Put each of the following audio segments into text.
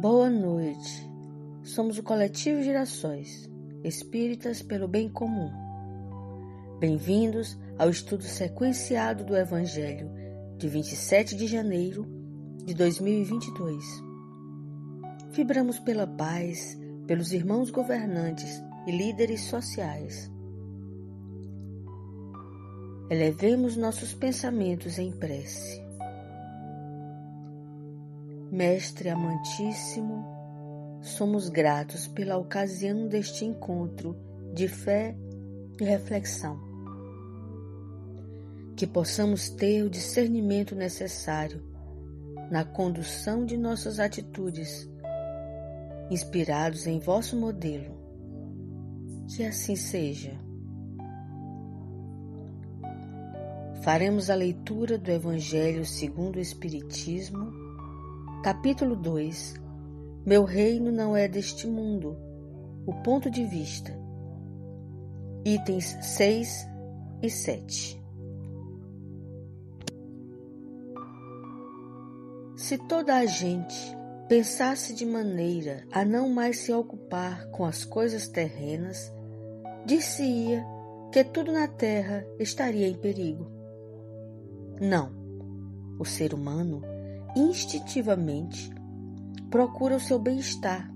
Boa noite. Somos o Coletivo Gerações, espíritas pelo bem comum. Bem-vindos ao estudo sequenciado do Evangelho de 27 de janeiro de 2022. Vibramos pela paz, pelos irmãos governantes e líderes sociais. Elevemos nossos pensamentos em prece. Mestre amantíssimo, somos gratos pela ocasião deste encontro de fé e reflexão. Que possamos ter o discernimento necessário na condução de nossas atitudes, inspirados em vosso modelo. Que assim seja. Faremos a leitura do Evangelho segundo o Espiritismo Capítulo 2 Meu reino não é deste mundo. O ponto de vista. Itens 6 e 7. Se toda a gente pensasse de maneira a não mais se ocupar com as coisas terrenas, dir-se-ia que tudo na terra estaria em perigo. Não. O ser humano instintivamente procura o seu bem-estar.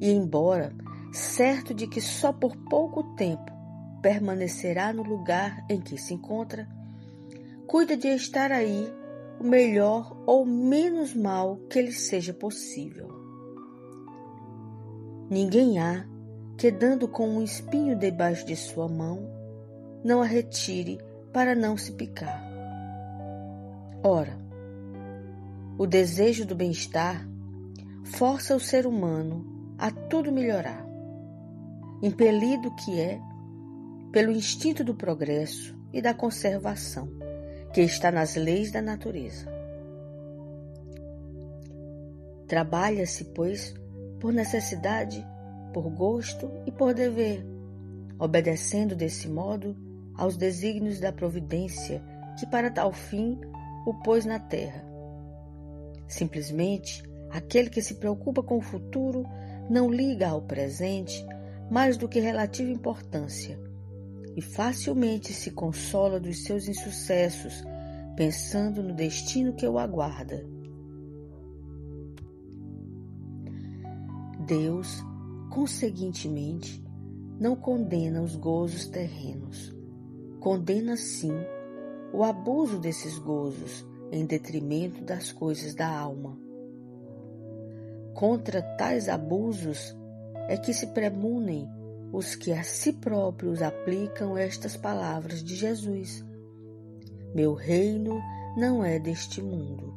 E, embora certo de que só por pouco tempo permanecerá no lugar em que se encontra, cuida de estar aí o melhor ou menos mal que lhe seja possível. Ninguém há que, dando com um espinho debaixo de sua mão, não a retire para não se picar. Ora, o desejo do bem-estar força o ser humano a tudo melhorar, impelido que é pelo instinto do progresso e da conservação que está nas leis da natureza. Trabalha-se, pois, por necessidade, por gosto e por dever, obedecendo desse modo aos desígnios da providência que para tal fim o pôs na terra Simplesmente, aquele que se preocupa com o futuro não liga ao presente mais do que relativa importância e facilmente se consola dos seus insucessos, pensando no destino que o aguarda. Deus, conseguintemente, não condena os gozos terrenos, condena sim o abuso desses gozos em detrimento das coisas da alma. Contra tais abusos é que se premunem os que a si próprios aplicam estas palavras de Jesus: Meu reino não é deste mundo.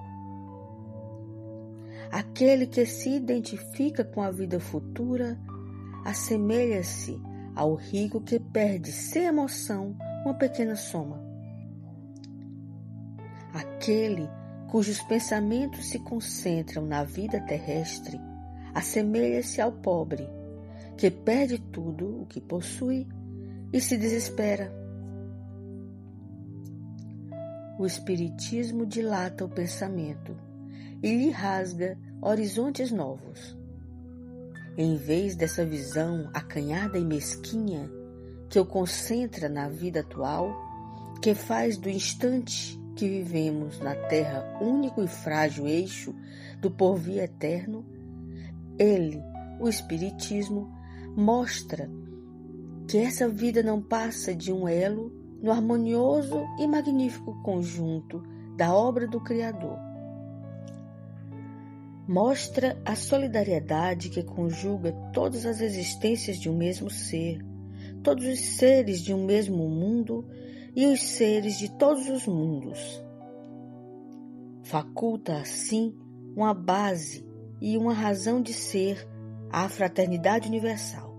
Aquele que se identifica com a vida futura assemelha-se ao rico que perde sem emoção uma pequena soma Aquele cujos pensamentos se concentram na vida terrestre assemelha-se ao pobre, que perde tudo o que possui e se desespera. O Espiritismo dilata o pensamento e lhe rasga horizontes novos. Em vez dessa visão acanhada e mesquinha que o concentra na vida atual, que faz do instante que vivemos na Terra, único e frágil eixo do porvir eterno, ele, o Espiritismo, mostra que essa vida não passa de um elo no harmonioso e magnífico conjunto da obra do Criador. Mostra a solidariedade que conjuga todas as existências de um mesmo ser, todos os seres de um mesmo mundo e os seres de todos os mundos. Faculta, assim, uma base e uma razão de ser à fraternidade universal.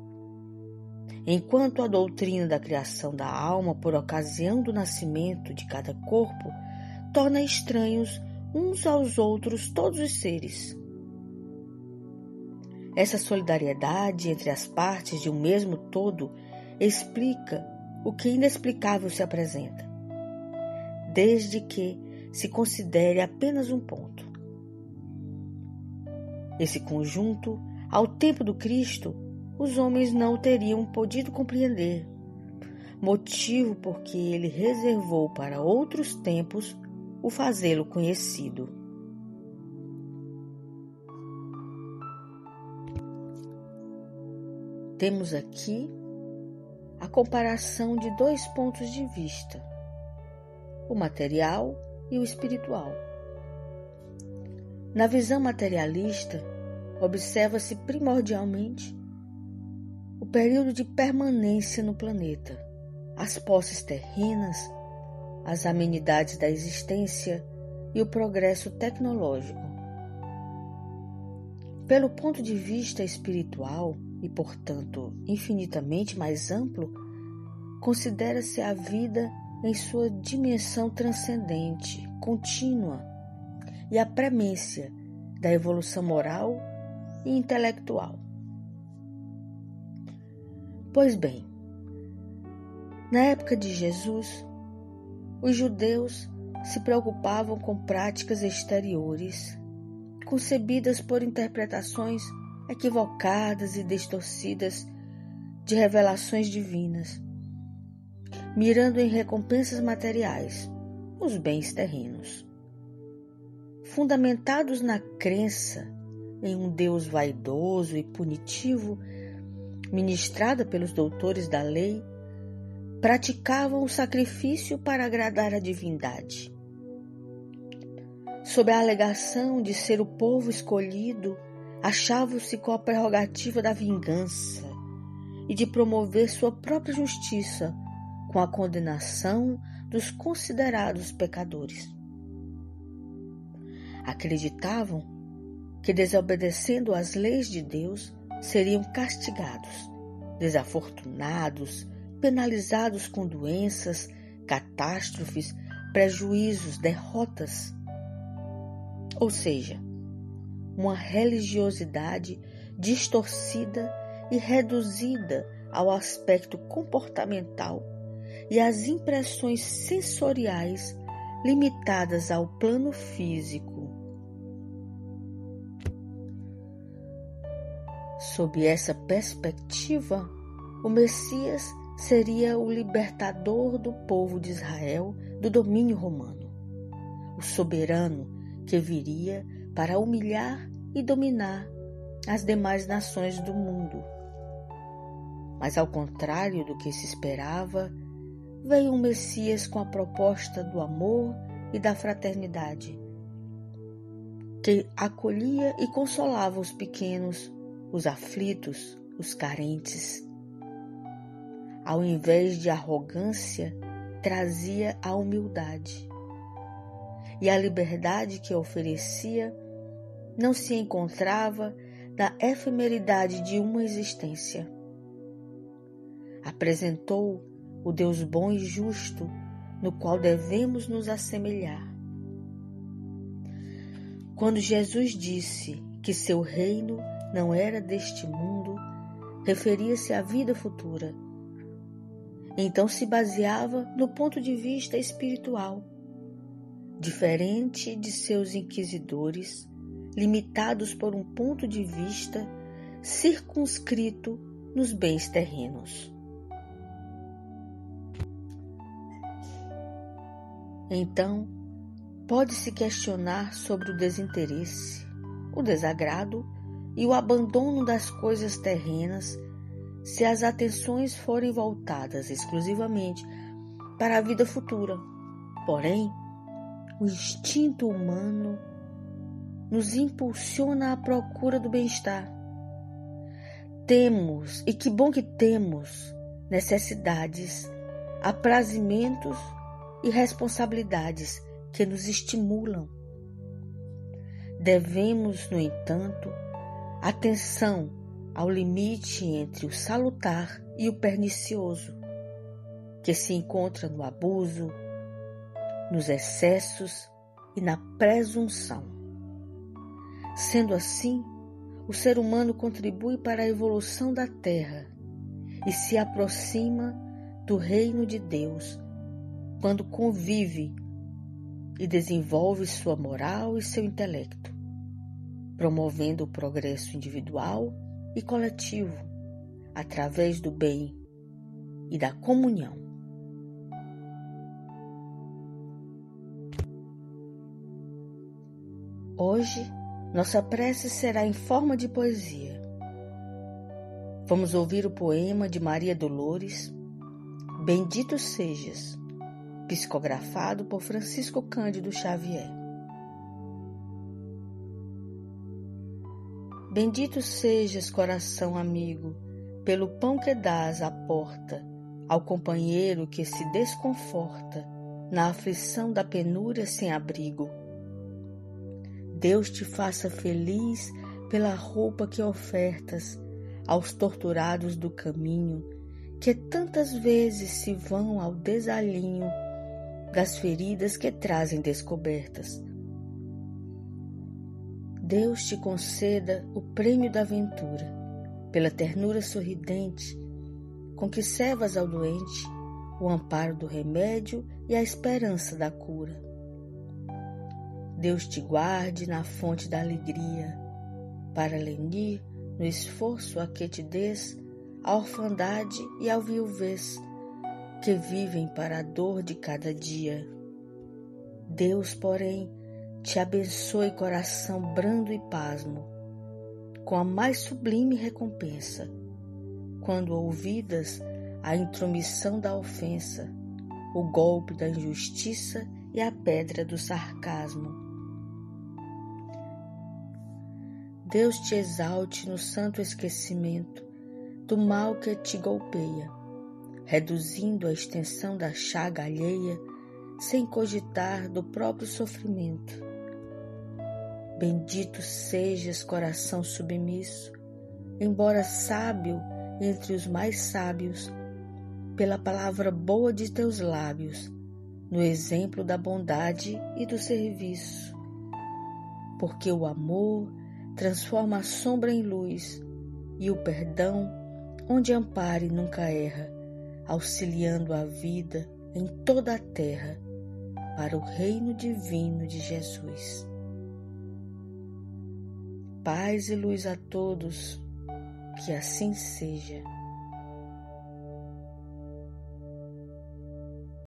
Enquanto a doutrina da criação da alma por ocasião do nascimento de cada corpo torna estranhos uns aos outros todos os seres. Essa solidariedade entre as partes de um mesmo todo explica o que inexplicável se apresenta, desde que se considere apenas um ponto. Esse conjunto, ao tempo do Cristo, os homens não teriam podido compreender, motivo porque ele reservou para outros tempos o fazê-lo conhecido. Temos aqui a comparação de dois pontos de vista, o material e o espiritual. Na visão materialista, observa-se primordialmente o período de permanência no planeta, as posses terrenas, as amenidades da existência e o progresso tecnológico. Pelo ponto de vista espiritual, e, portanto, infinitamente mais amplo, considera-se a vida em sua dimensão transcendente, contínua, e a premência da evolução moral e intelectual. Pois bem, na época de Jesus, os judeus se preocupavam com práticas exteriores, concebidas por interpretações equivocadas e distorcidas de revelações divinas, mirando em recompensas materiais, os bens terrenos. Fundamentados na crença em um Deus vaidoso e punitivo, ministrada pelos doutores da lei, praticavam o sacrifício para agradar a divindade. Sob a alegação de ser o povo escolhido, achavam-se com a prerrogativa da vingança e de promover sua própria justiça com a condenação dos considerados pecadores. Acreditavam que, desobedecendo às leis de Deus, seriam castigados, desafortunados, penalizados com doenças, catástrofes, prejuízos, derrotas. Ou seja, uma religiosidade distorcida e reduzida ao aspecto comportamental e às impressões sensoriais limitadas ao plano físico. Sob essa perspectiva, o Messias seria o libertador do povo de Israel do domínio romano, o soberano que viria para humilhar e dominar as demais nações do mundo. Mas, ao contrário do que se esperava, veio um Messias com a proposta do amor e da fraternidade, que acolhia e consolava os pequenos, os aflitos, os carentes. Ao invés de arrogância, trazia a humildade. E a liberdade que oferecia não se encontrava na efemeridade de uma existência. Apresentou o Deus bom e justo no qual devemos nos assemelhar. Quando Jesus disse que seu reino não era deste mundo, referia-se à vida futura. Então se baseava no ponto de vista espiritual. Diferente de seus inquisidores, limitados por um ponto de vista circunscrito nos bens terrenos. Então, pode-se questionar sobre o desinteresse, o desagrado e o abandono das coisas terrenas se as atenções forem voltadas exclusivamente para a vida futura. Porém, o instinto humano nos impulsiona à procura do bem-estar. Temos, e que bom que temos, necessidades, aprazimentos e responsabilidades que nos estimulam. Devemos, no entanto, atenção ao limite entre o salutar e o pernicioso, que se encontra no abuso, nos excessos e na presunção. Sendo assim, o ser humano contribui para a evolução da Terra e se aproxima do reino de Deus quando convive e desenvolve sua moral e seu intelecto. promovendo o progresso individual e coletivo através do bem e da comunhão. Hoje, nossa prece será em forma de poesia. Vamos ouvir o poema de Maria Dolores, Bendito Sejas, psicografado por Francisco Cândido Xavier. Bendito sejas, coração amigo, pelo pão que dás à porta, ao companheiro que se desconforta na aflição da penúria sem abrigo. Deus te faça feliz pela roupa que ofertas aos torturados do caminho, que tantas vezes se vão ao desalinho das feridas que trazem descobertas. Deus te conceda o prêmio da aventura, pela ternura sorridente com que servas ao doente o amparo do remédio e a esperança da cura. Deus te guarde na fonte da alegria, para lenir no esforço a que te des a orfandade e a viuvez que vivem para a dor de cada dia. Deus, porém, te abençoe coração brando e pasmo, com a mais sublime recompensa, quando ouvidas a intromissão da ofensa, o golpe da injustiça e a pedra do sarcasmo Deus te exalte no santo esquecimento do mal que te golpeia, reduzindo a extensão da chaga alheia sem cogitar do próprio sofrimento. Bendito sejas, coração submisso, embora sábio entre os mais sábios, pela palavra boa de teus lábios, no exemplo da bondade e do serviço. Porque o amor transforma a sombra em luz e o perdão, onde ampare nunca erra, auxiliando a vida em toda a terra para o reino divino de Jesus. Paz e luz a todos, que assim seja.